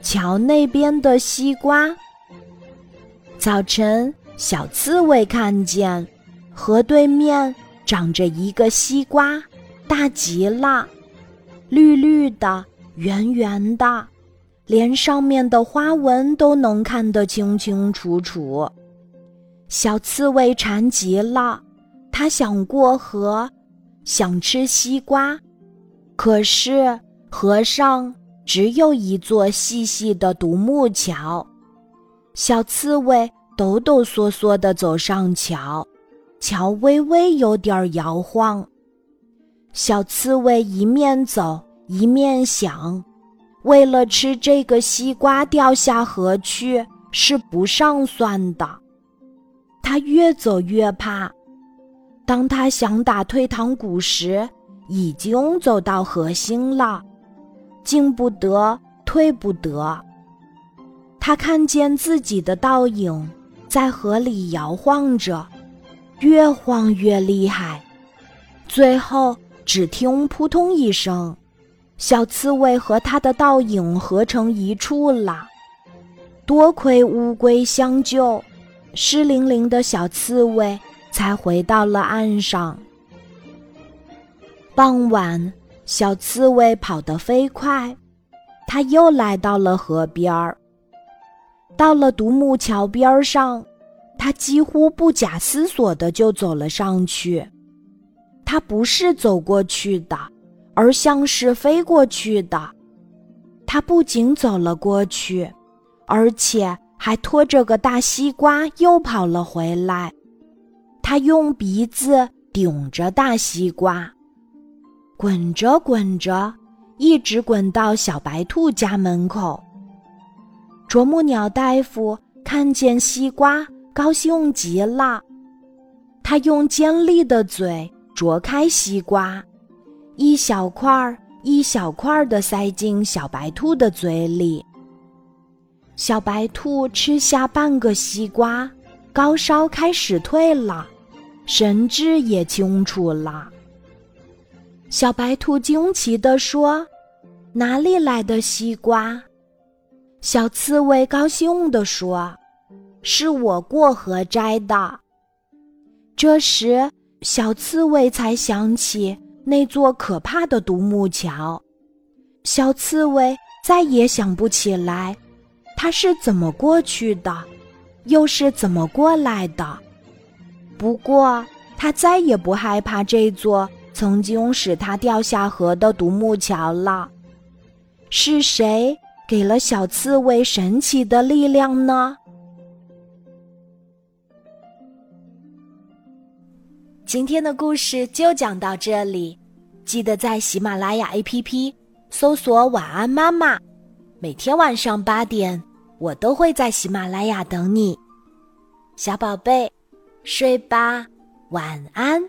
瞧那边的西瓜。早晨，小刺猬看见河对面长着一个西瓜，大极了，绿绿的，圆圆的，连上面的花纹都能看得清清楚楚。小刺猬馋极了，它想过河，想吃西瓜，可是河上只有一座细细的独木桥。小刺猬抖抖嗦嗦地走上桥，桥微微有点摇晃。小刺猬一面走一面想：为了吃这个西瓜掉下河去是不上算的。它越走越怕。当它想打退堂鼓时，已经走到河心了，进不得，退不得。他看见自己的倒影在河里摇晃着，越晃越厉害，最后只听扑通一声，小刺猬和它的倒影合成一处了。多亏乌龟相救，湿淋淋的小刺猬才回到了岸上。傍晚，小刺猬跑得飞快，它又来到了河边儿。到了独木桥边上，他几乎不假思索的就走了上去。他不是走过去的，而像是飞过去的。他不仅走了过去，而且还拖着个大西瓜又跑了回来。他用鼻子顶着大西瓜，滚着滚着，一直滚到小白兔家门口。啄木鸟大夫看见西瓜，高兴极了。他用尖利的嘴啄开西瓜，一小块儿一小块儿的塞进小白兔的嘴里。小白兔吃下半个西瓜，高烧开始退了，神志也清楚了。小白兔惊奇地说：“哪里来的西瓜？”小刺猬高兴地说：“是我过河摘的。”这时，小刺猬才想起那座可怕的独木桥。小刺猬再也想不起来，它是怎么过去的，又是怎么过来的。不过，它再也不害怕这座曾经使它掉下河的独木桥了。是谁？给了小刺猬神奇的力量呢。今天的故事就讲到这里，记得在喜马拉雅 APP 搜索“晚安妈妈”，每天晚上八点，我都会在喜马拉雅等你，小宝贝，睡吧，晚安。